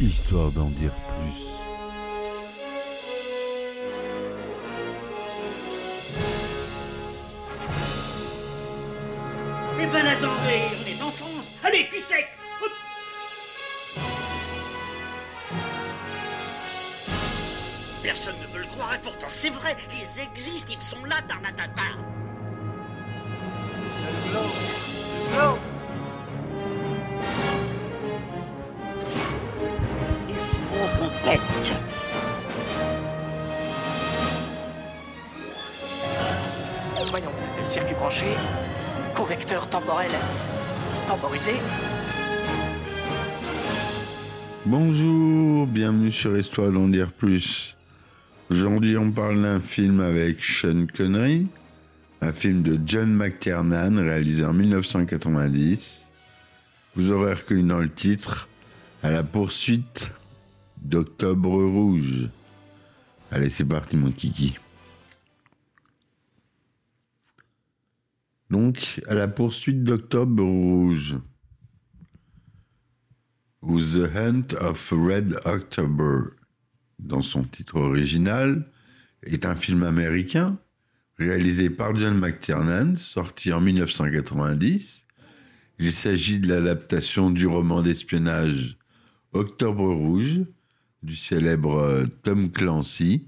histoire d'en dire plus. Eh ben attendez, on est en France. Allez, cul sec. Personne ne veut le croire et pourtant c'est vrai, ils existent, ils sont là, Tarnatata convecteur temporel temporisé. Bonjour, bienvenue sur Histoire d'en dire plus. Aujourd'hui, on parle d'un film avec Sean Connery, un film de John McTiernan réalisé en 1990. Vous aurez reconnu dans le titre À la poursuite d'Octobre Rouge. Allez, c'est parti, mon kiki. Donc, à la poursuite d'Octobre Rouge. Ou The Hunt of Red October, dans son titre original, est un film américain réalisé par John McTiernan, sorti en 1990. Il s'agit de l'adaptation du roman d'espionnage Octobre Rouge du célèbre Tom Clancy,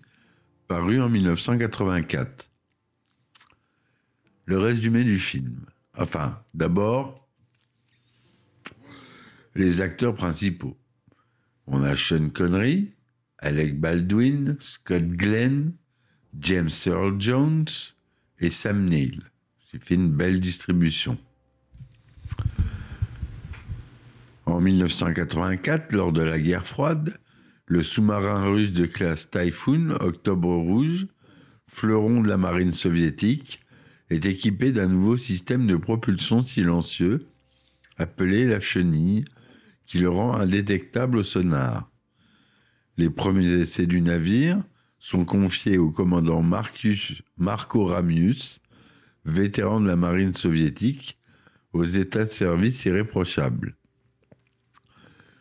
paru en 1984. Le résumé du film. Enfin, d'abord, les acteurs principaux. On a Sean Connery, Alec Baldwin, Scott Glenn, James Earl Jones et Sam Neill. Fait une belle distribution. En 1984, lors de la guerre froide, le sous-marin russe de classe Typhoon, Octobre Rouge, fleuron de la marine soviétique, est équipé d'un nouveau système de propulsion silencieux appelé la chenille, qui le rend indétectable au sonar. Les premiers essais du navire sont confiés au commandant Marcus, Marco Ramius, vétéran de la marine soviétique, aux états de service irréprochables.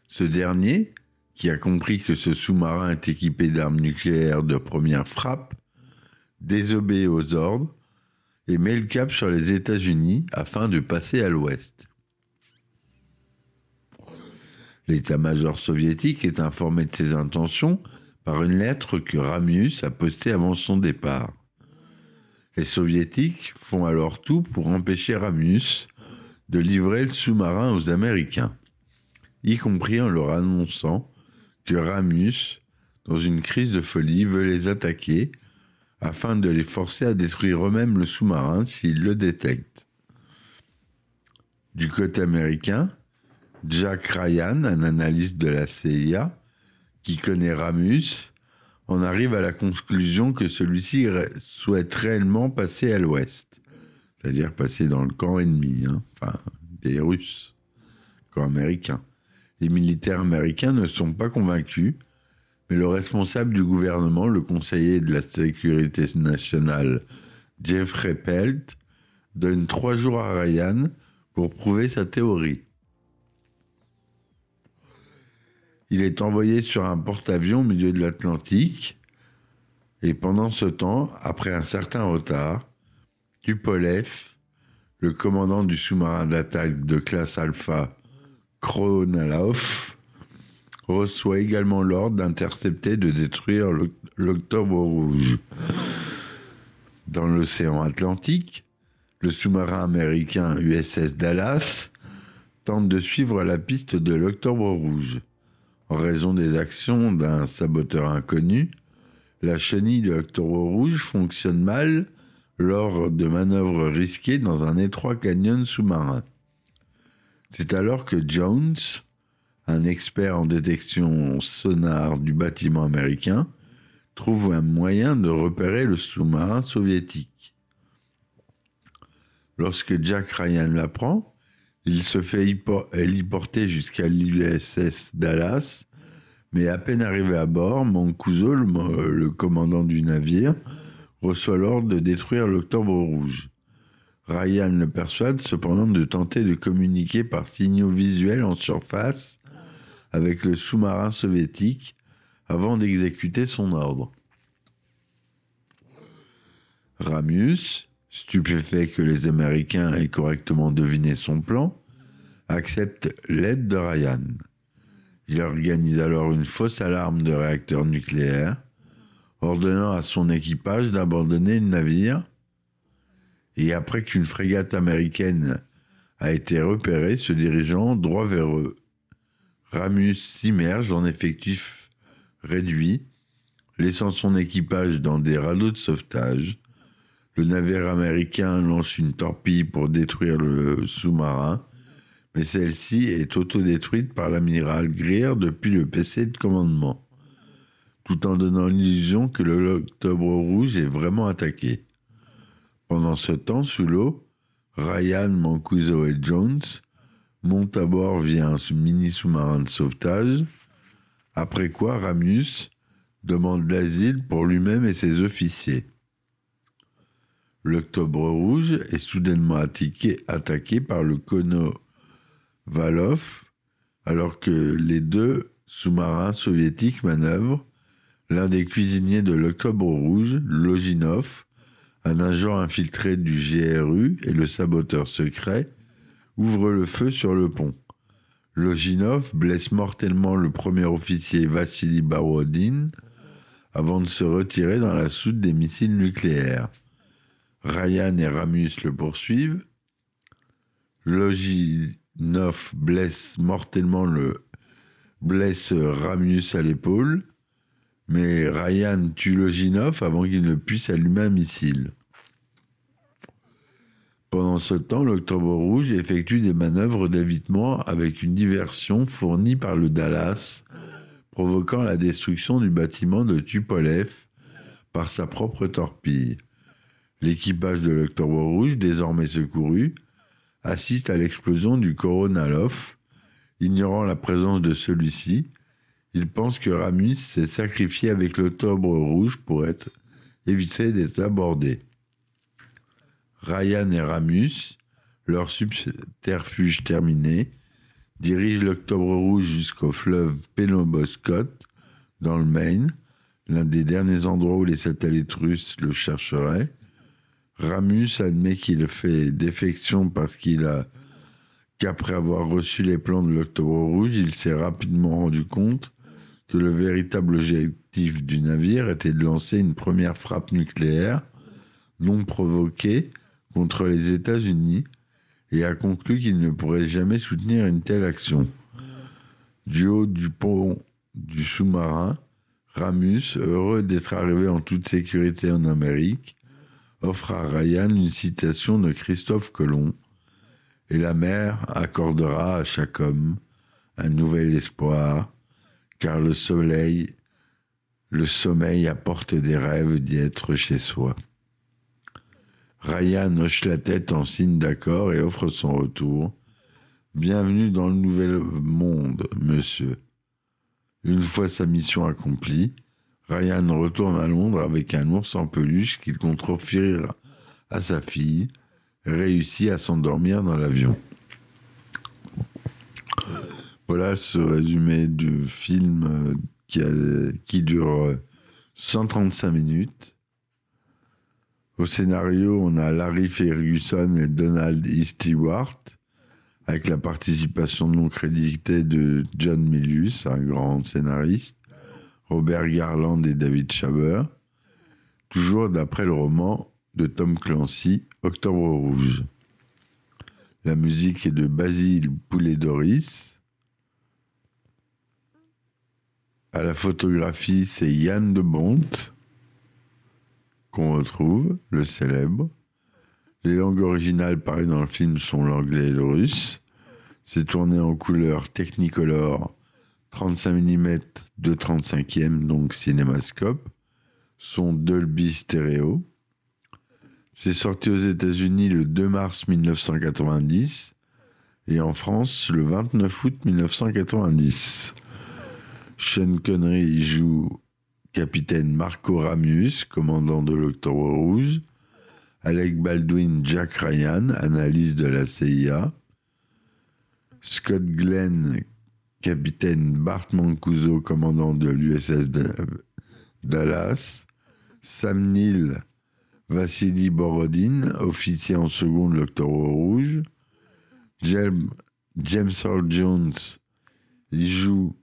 Ce dernier, qui a compris que ce sous-marin est équipé d'armes nucléaires de première frappe, désobéit aux ordres et met le cap sur les États-Unis afin de passer à l'ouest. L'état-major soviétique est informé de ses intentions par une lettre que Ramius a postée avant son départ. Les soviétiques font alors tout pour empêcher Ramius de livrer le sous-marin aux Américains, y compris en leur annonçant que Ramius, dans une crise de folie, veut les attaquer afin de les forcer à détruire eux-mêmes le sous-marin s'ils le détectent. Du côté américain, Jack Ryan, un analyste de la CIA, qui connaît Ramus, en arrive à la conclusion que celui-ci souhaite réellement passer à l'ouest, c'est-à-dire passer dans le camp ennemi, hein, enfin des Russes, camp américain. Les militaires américains ne sont pas convaincus, mais le responsable du gouvernement, le conseiller de la sécurité nationale, Jeffrey Pelt, donne trois jours à Ryan pour prouver sa théorie. Il est envoyé sur un porte-avions au milieu de l'Atlantique, et pendant ce temps, après un certain retard, Tupolev, le commandant du sous-marin d'attaque de classe Alpha, Kronalov, reçoit également l'ordre d'intercepter de détruire l'Octobre Rouge. Dans l'océan Atlantique, le sous-marin américain USS Dallas tente de suivre la piste de l'Octobre Rouge. En raison des actions d'un saboteur inconnu, la chenille de l'Octobre Rouge fonctionne mal lors de manœuvres risquées dans un étroit canyon sous-marin. C'est alors que Jones, un expert en détection sonar du bâtiment américain, trouve un moyen de repérer le sous-marin soviétique. Lorsque Jack Ryan l'apprend, il se fait héliporter jusqu'à l'USS Dallas, mais à peine arrivé à bord, Mancuso, le, le commandant du navire, reçoit l'ordre de détruire l'Octobre Rouge. Ryan le persuade cependant de tenter de communiquer par signaux visuels en surface avec le sous-marin soviétique avant d'exécuter son ordre. Ramius, stupéfait que les Américains aient correctement deviné son plan, accepte l'aide de Ryan. Il organise alors une fausse alarme de réacteur nucléaire, ordonnant à son équipage d'abandonner le navire. Et après qu'une frégate américaine a été repérée, se dirigeant droit vers eux, Ramus s'immerge en effectif réduit, laissant son équipage dans des radeaux de sauvetage. Le navire américain lance une torpille pour détruire le sous-marin, mais celle-ci est autodétruite par l'amiral Greer depuis le PC de commandement, tout en donnant l'illusion que l'Octobre Rouge est vraiment attaqué. Pendant ce temps, sous l'eau, Ryan, Mancuso et Jones montent à bord via un mini sous-marin de sauvetage, après quoi Ramius demande l'asile pour lui-même et ses officiers. L'Octobre Rouge est soudainement attaqué, attaqué par le Konovalov, alors que les deux sous-marins soviétiques manœuvrent. L'un des cuisiniers de l'Octobre Rouge, Loginov, un agent infiltré du GRU et le saboteur secret, ouvre le feu sur le pont. Loginov blesse mortellement le premier officier Vassili Barodin avant de se retirer dans la soute des missiles nucléaires. Ryan et Ramus le poursuivent. Loginov blesse mortellement le blesse Ramus à l'épaule, mais Ryan tue Loginov avant qu'il ne puisse allumer un missile. Pendant ce temps, l'Octobre Rouge effectue des manœuvres d'évitement avec une diversion fournie par le Dallas, provoquant la destruction du bâtiment de Tupolev par sa propre torpille. L'équipage de l'Octobre Rouge, désormais secouru, assiste à l'explosion du Koronalov. Ignorant la présence de celui-ci, il pense que Ramis s'est sacrifié avec l'Octobre Rouge pour être éviter d'être abordé. Ryan et Ramus, leur subterfuge terminé, dirigent l'Octobre Rouge jusqu'au fleuve Penoboscot, dans le Maine, l'un des derniers endroits où les satellites russes le chercheraient. Ramus admet qu'il fait défection parce qu'après avoir reçu les plans de l'Octobre Rouge, il s'est rapidement rendu compte que le véritable objectif du navire était de lancer une première frappe nucléaire non provoquée contre les États-Unis et a conclu qu'il ne pourrait jamais soutenir une telle action. Du haut du pont du sous-marin, Ramus, heureux d'être arrivé en toute sécurité en Amérique, offre à Ryan une citation de Christophe Colomb Et la mer accordera à chaque homme un nouvel espoir, car le soleil, le sommeil apporte des rêves d'y être chez soi. Ryan hoche la tête en signe d'accord et offre son retour. Bienvenue dans le nouvel monde, monsieur. Une fois sa mission accomplie, Ryan retourne à Londres avec un ours en peluche qu'il compte offrir à sa fille réussit à s'endormir dans l'avion. Voilà ce résumé du film qui, qui dure 135 minutes. Au scénario, on a Larry Ferguson et Donald E. Stewart, avec la participation non créditée de John Milius, un grand scénariste, Robert Garland et David Schaber, toujours d'après le roman de Tom Clancy, Octobre Rouge. La musique est de Basile Poulet-Doris. À la photographie, c'est Yann de Bonte qu'on retrouve, le célèbre. Les langues originales parlées dans le film sont l'anglais et le russe. C'est tourné en couleur Technicolor 35 mm de 35e, donc cinémascope. Son Dolby Stereo. C'est sorti aux États-Unis le 2 mars 1990 et en France le 29 août 1990. Sean Connery joue capitaine Marco Ramius, commandant de l'Octobre Rouge, Alec Baldwin, Jack Ryan, analyse de la CIA, Scott Glenn, capitaine Bart Mancuso, commandant de l'USS Dallas, Sam Neill, Vassili Borodin, officier en seconde de l'Octobre Rouge, James, James Earl Jones, il joue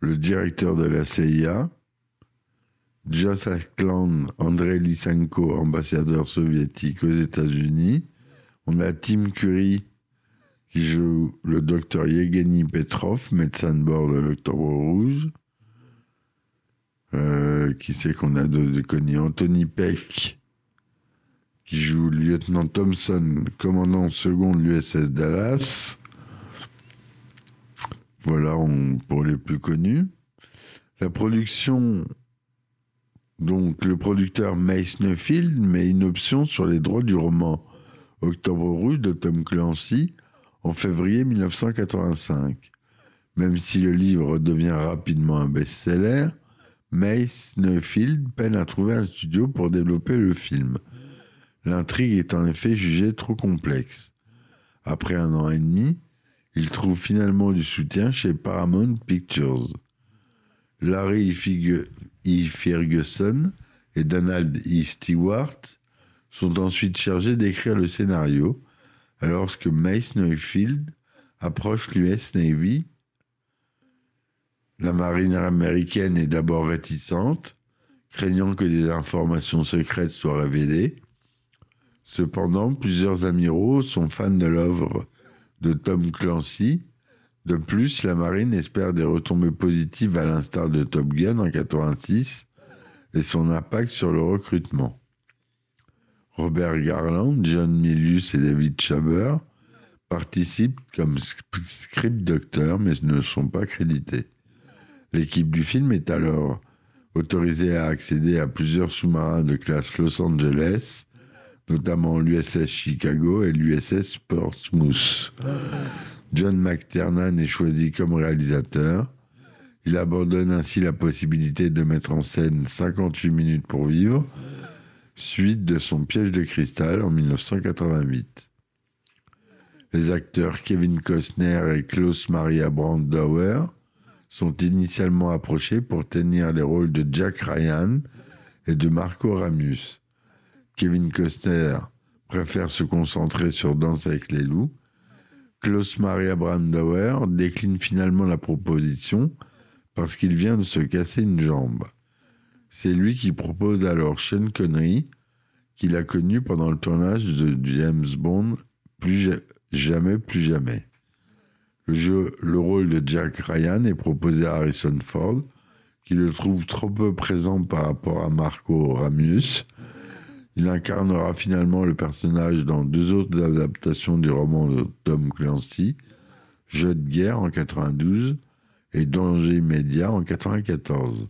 le directeur de la CIA, Josh Ackland, Andrei Lysenko, ambassadeur soviétique aux États-Unis. On a Tim Curry qui joue le docteur Yevgeny Petrov, médecin de bord de l'Octobre Rouge. Euh, qui c'est qu'on a de, connu? Anthony Peck qui joue le lieutenant Thompson, commandant second de l'USS Dallas. Voilà pour les plus connus. La production, donc le producteur Mace Neufeld met une option sur les droits du roman Octobre Rouge de Tom Clancy en février 1985. Même si le livre devient rapidement un best-seller, Mace peine à trouver un studio pour développer le film. L'intrigue est en effet jugée trop complexe. Après un an et demi, il trouve finalement du soutien chez Paramount Pictures. Larry E. Ferguson et Donald E. Stewart sont ensuite chargés d'écrire le scénario, alors que Mace Neufeld approche l'US Navy. La marine américaine est d'abord réticente, craignant que des informations secrètes soient révélées. Cependant, plusieurs amiraux sont fans de l'œuvre de Tom Clancy. De plus, la marine espère des retombées positives à l'instar de Top Gun en 86 et son impact sur le recrutement. Robert Garland, John Milius et David Schaber participent comme script docteurs mais ne sont pas crédités. L'équipe du film est alors autorisée à accéder à plusieurs sous-marins de classe Los Angeles notamment l'USS Chicago et l'USS Portsmouth. John McTernan est choisi comme réalisateur. Il abandonne ainsi la possibilité de mettre en scène 58 minutes pour vivre, suite de son piège de cristal en 1988. Les acteurs Kevin Costner et Klaus Maria Brandauer sont initialement approchés pour tenir les rôles de Jack Ryan et de Marco Ramius. Kevin Costner préfère se concentrer sur Danse avec les loups. Klaus Maria Brandauer décline finalement la proposition parce qu'il vient de se casser une jambe. C'est lui qui propose alors Sean Connery, qu'il a connu pendant le tournage de James Bond, plus jamais, plus jamais. Le, le rôle de Jack Ryan est proposé à Harrison Ford, qui le trouve trop peu présent par rapport à Marco Ramius, il incarnera finalement le personnage dans deux autres adaptations du roman de Tom Clancy, Jeu de guerre en 92 et Danger immédiat en 94.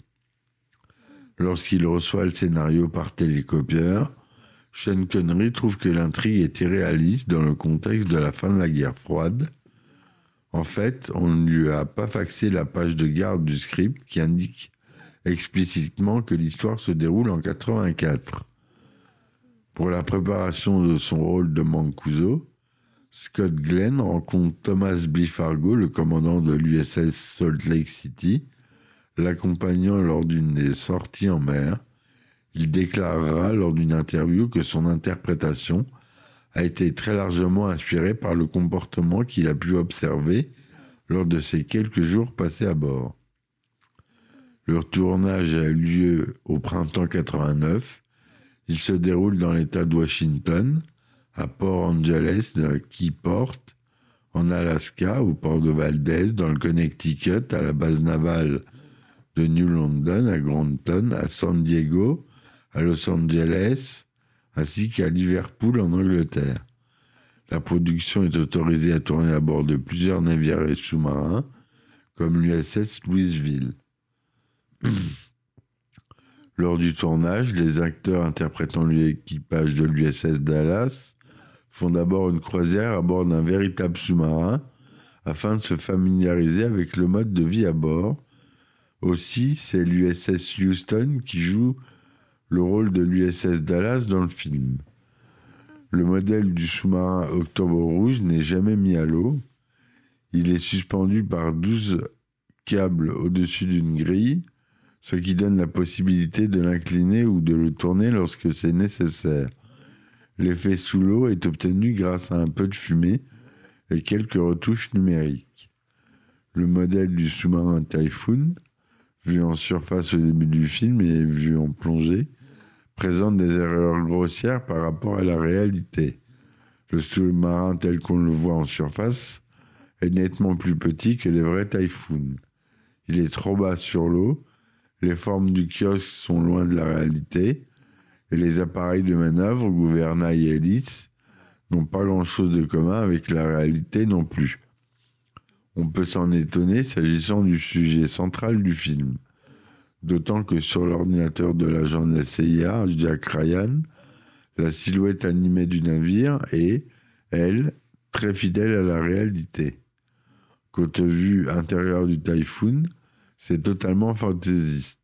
Lorsqu'il reçoit le scénario par télécopieur, Sean Connery trouve que l'intrigue est irréaliste dans le contexte de la fin de la guerre froide. En fait, on ne lui a pas faxé la page de garde du script qui indique explicitement que l'histoire se déroule en 84. Pour la préparation de son rôle de Mancuso, Scott Glenn rencontre Thomas B. Fargo, le commandant de l'USS Salt Lake City, l'accompagnant lors d'une des sorties en mer. Il déclarera lors d'une interview que son interprétation a été très largement inspirée par le comportement qu'il a pu observer lors de ces quelques jours passés à bord. Leur tournage a eu lieu au printemps 89 il se déroule dans l'État de Washington, à Port Angeles, Keyport, en Alaska, au port de Valdez, dans le Connecticut, à la base navale de New London, à Granton, à San Diego, à Los Angeles, ainsi qu'à Liverpool en Angleterre. La production est autorisée à tourner à bord de plusieurs navires et sous-marins, comme l'USS Louisville. Lors du tournage, les acteurs interprétant l'équipage de l'USS Dallas font d'abord une croisière à bord d'un véritable sous-marin afin de se familiariser avec le mode de vie à bord. Aussi, c'est l'USS Houston qui joue le rôle de l'USS Dallas dans le film. Le modèle du sous-marin Octobre Rouge n'est jamais mis à l'eau. Il est suspendu par 12 câbles au-dessus d'une grille, ce qui donne la possibilité de l'incliner ou de le tourner lorsque c'est nécessaire. L'effet sous l'eau est obtenu grâce à un peu de fumée et quelques retouches numériques. Le modèle du sous-marin Typhoon, vu en surface au début du film et vu en plongée, présente des erreurs grossières par rapport à la réalité. Le sous-marin tel qu'on le voit en surface est nettement plus petit que les vrais Typhoon. Il est trop bas sur l'eau, les formes du kiosque sont loin de la réalité, et les appareils de manœuvre, gouvernail et hélices, n'ont pas grand-chose de commun avec la réalité non plus. On peut s'en étonner s'agissant du sujet central du film. D'autant que sur l'ordinateur de l'agent de la CIA, Jack Ryan, la silhouette animée du navire est, elle, très fidèle à la réalité. Côté vue intérieure du Typhoon, c'est totalement fantaisiste.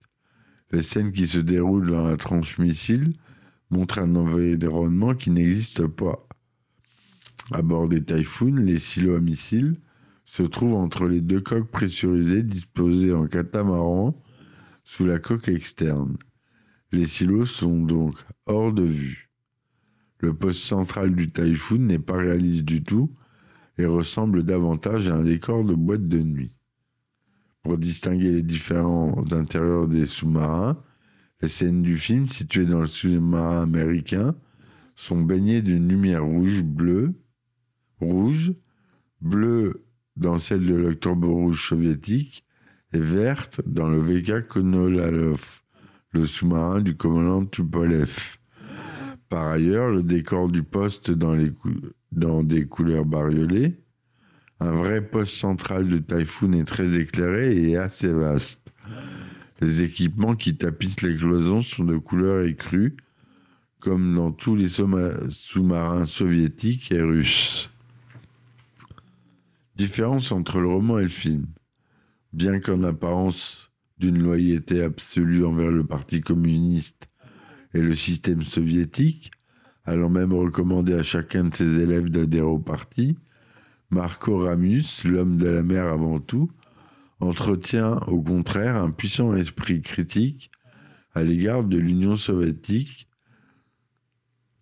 Les scènes qui se déroulent dans la tranche missile montrent un environnement qui n'existe pas. À bord des Typhoon, les silos à missiles se trouvent entre les deux coques pressurisées disposées en catamaran sous la coque externe. Les silos sont donc hors de vue. Le poste central du Typhoon n'est pas réaliste du tout et ressemble davantage à un décor de boîte de nuit. Pour distinguer les différents intérieurs des sous-marins, les scènes du film situées dans le sous-marin américain sont baignées d'une lumière rouge, bleue, rouge, bleue dans celle de l'octobre rouge soviétique et verte dans le VK Konolalov, le sous-marin du commandant Tupolev. Par ailleurs, le décor du poste dans, des couleurs bariolées, un vrai poste central de Typhoon est très éclairé et assez vaste. Les équipements qui tapissent les cloisons sont de couleur écrue, comme dans tous les sous-marins soviétiques et russes. Différence entre le roman et le film. Bien qu'en apparence d'une loyauté absolue envers le Parti communiste et le système soviétique, allant même recommander à chacun de ses élèves d'adhérer au parti, Marco Ramus, l'homme de la mer avant tout, entretient au contraire un puissant esprit critique à l'égard de l'Union soviétique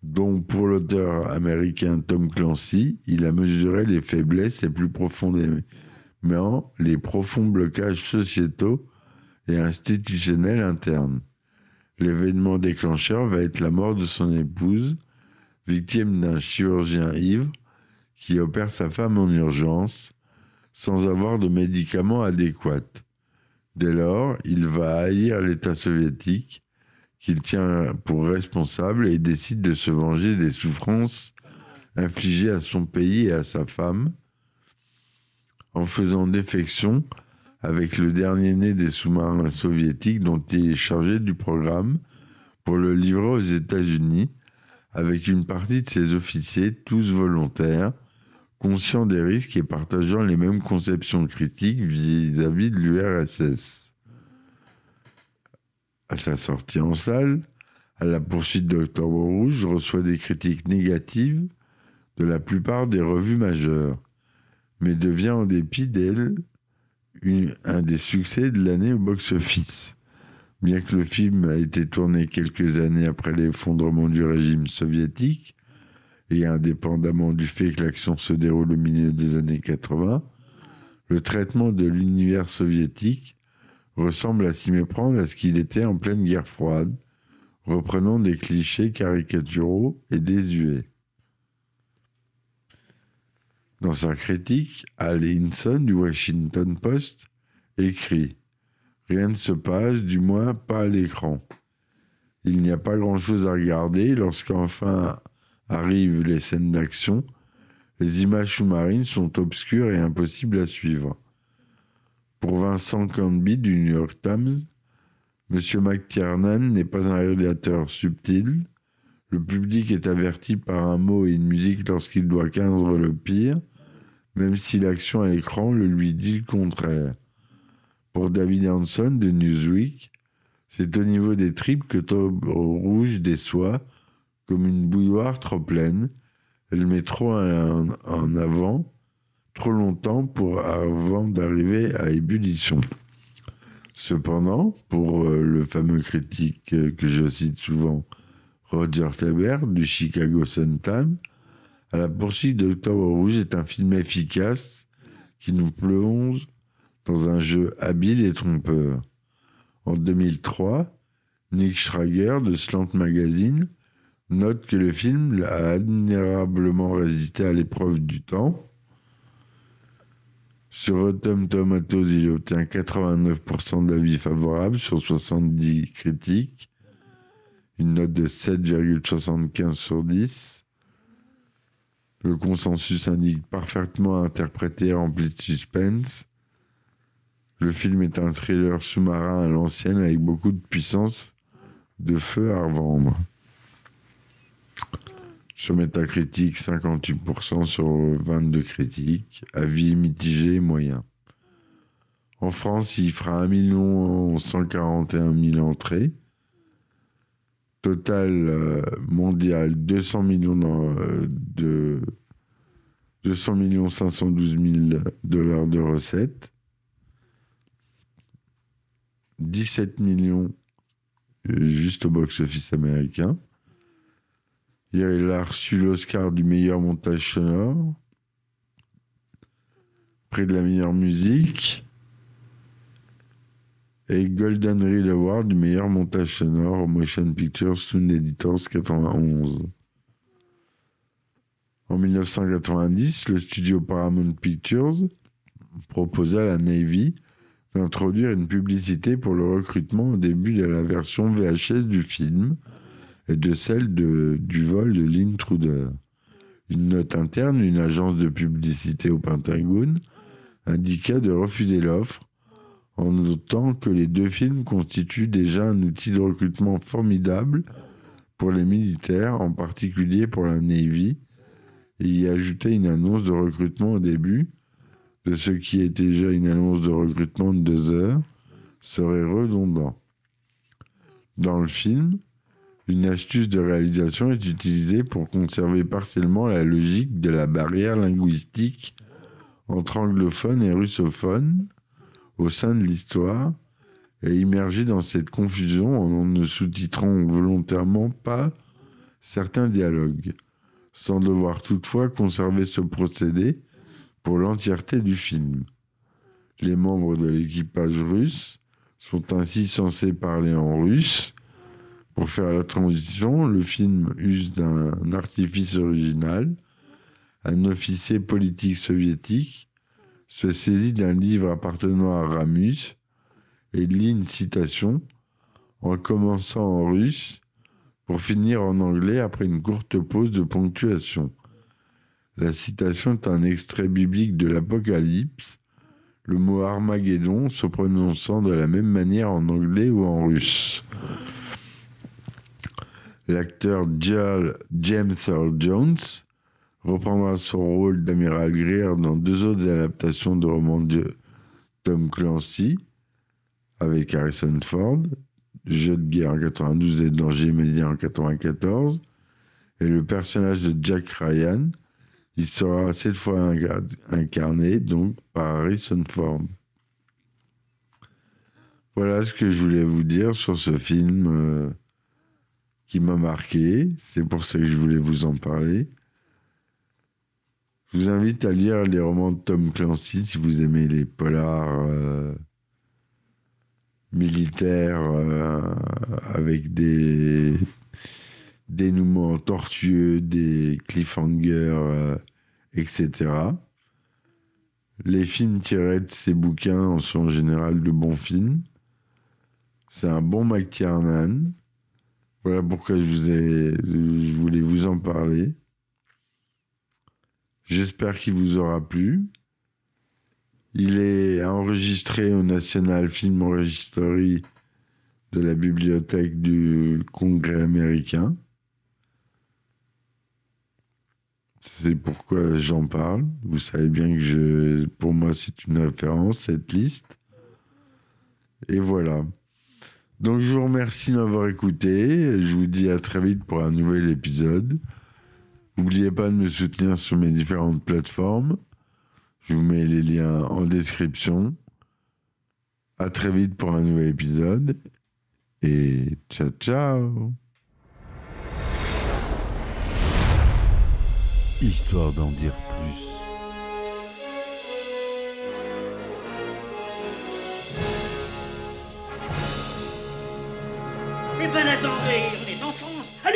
dont pour l'auteur américain Tom Clancy, il a mesuré les faiblesses et plus profondément les profonds blocages sociétaux et institutionnels internes. L'événement déclencheur va être la mort de son épouse, victime d'un chirurgien ivre qui opère sa femme en urgence sans avoir de médicaments adéquats. Dès lors, il va haïr l'État soviétique qu'il tient pour responsable et décide de se venger des souffrances infligées à son pays et à sa femme en faisant défection avec le dernier né des sous-marins soviétiques dont il est chargé du programme pour le livrer aux États-Unis avec une partie de ses officiers, tous volontaires, conscients des risques et partageant les mêmes conceptions critiques vis-à-vis -vis de l'URSS à sa sortie en salle, à la poursuite d'Octobre Rouge, reçoit des critiques négatives de la plupart des revues majeures, mais devient en dépit d'elle un des succès de l'année au box-office. Bien que le film a été tourné quelques années après l'effondrement du régime soviétique, et indépendamment du fait que l'action se déroule au milieu des années 80, le traitement de l'univers soviétique ressemble à s'y méprendre à ce qu'il était en pleine guerre froide, reprenant des clichés caricaturaux et désuets. Dans sa critique, Al Hinson du Washington Post écrit Rien ne se passe, du moins pas à l'écran. Il n'y a pas grand-chose à regarder lorsqu'enfin arrivent les scènes d'action. Les images sous-marines sont obscures et impossibles à suivre. Pour Vincent Canby du New York Times, M. McTiernan n'est pas un réalisateur subtil. Le public est averti par un mot et une musique lorsqu'il doit craindre le pire, même si l'action à l'écran le lui dit le contraire. Pour David Hanson de Newsweek, c'est au niveau des tripes que Top Rouge déçoit comme une bouilloire trop pleine. Elle met trop en avant trop longtemps pour avant d'arriver à ébullition. Cependant, pour euh, le fameux critique euh, que je cite souvent, Roger Tabert du Chicago Sun-Times, À la poursuite d'Octobre Rouge est un film efficace qui nous plonge dans un jeu habile et trompeur. En 2003, Nick Schrager de Slant Magazine note que le film a admirablement résisté à l'épreuve du temps. Sur Rotten Tomatoes, il obtient 89% d'avis favorables sur 70 critiques, une note de 7,75 sur 10. Le consensus indique parfaitement interprété et rempli de suspense. Le film est un thriller sous-marin à l'ancienne avec beaucoup de puissance de feu à revendre. Sur Metacritic, 58% sur 22 critiques. Avis mitigé moyen. En France, il fera 1 141 000 entrées. Total euh, mondial, 200 millions euh, de 200 millions 512 000 dollars de recettes. 17 millions euh, juste au box-office américain. Il a reçu l'Oscar du meilleur montage sonore, près de la meilleure musique, et Golden Reel Award du meilleur montage sonore au Motion Picture Sound Editors 91. En 1990, le studio Paramount Pictures proposa à la Navy d'introduire une publicité pour le recrutement au début de la version VHS du film de celle de, du vol de l'intruder. Une note interne, une agence de publicité au Pentagone, indiqua de refuser l'offre en notant que les deux films constituent déjà un outil de recrutement formidable pour les militaires, en particulier pour la Navy, et y ajouter une annonce de recrutement au début de ce qui est déjà une annonce de recrutement de deux heures serait redondant. Dans le film, une astuce de réalisation est utilisée pour conserver partiellement la logique de la barrière linguistique entre anglophones et russophones au sein de l'histoire et immerger dans cette confusion en ne sous-titrant volontairement pas certains dialogues, sans devoir toutefois conserver ce procédé pour l'entièreté du film. Les membres de l'équipage russe sont ainsi censés parler en russe. Pour faire la transition, le film use d'un artifice original. Un officier politique soviétique se saisit d'un livre appartenant à Ramus et lit une citation en commençant en russe pour finir en anglais après une courte pause de ponctuation. La citation est un extrait biblique de l'Apocalypse, le mot Armageddon se prononçant de la même manière en anglais ou en russe. L'acteur James Earl Jones reprendra son rôle d'amiral Greer dans deux autres adaptations de romans de Tom Clancy avec Harrison Ford, Jeu de guerre en 92 et Danger immédiat en 94, et le personnage de Jack Ryan il sera cette fois incarné donc par Harrison Ford. Voilà ce que je voulais vous dire sur ce film euh, qui m'a marqué. C'est pour ça que je voulais vous en parler. Je vous invite à lire les romans de Tom Clancy si vous aimez les polars euh, militaires euh, avec des dénouements tortueux, des cliffhangers, etc. Les films tirés de ces bouquins sont en général de bons films. C'est un bon McTiernan. Voilà pourquoi je, vous ai, je voulais vous en parler. J'espère qu'il vous aura plu. Il est enregistré au National Film Registry de la bibliothèque du Congrès américain. C'est pourquoi j'en parle. Vous savez bien que je, pour moi, c'est une référence, cette liste. Et voilà. Donc, je vous remercie de m'avoir écouté. Je vous dis à très vite pour un nouvel épisode. N'oubliez pas de me soutenir sur mes différentes plateformes. Je vous mets les liens en description. À très vite pour un nouvel épisode. Et ciao ciao Histoire d'en dire plus.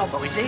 temporisé,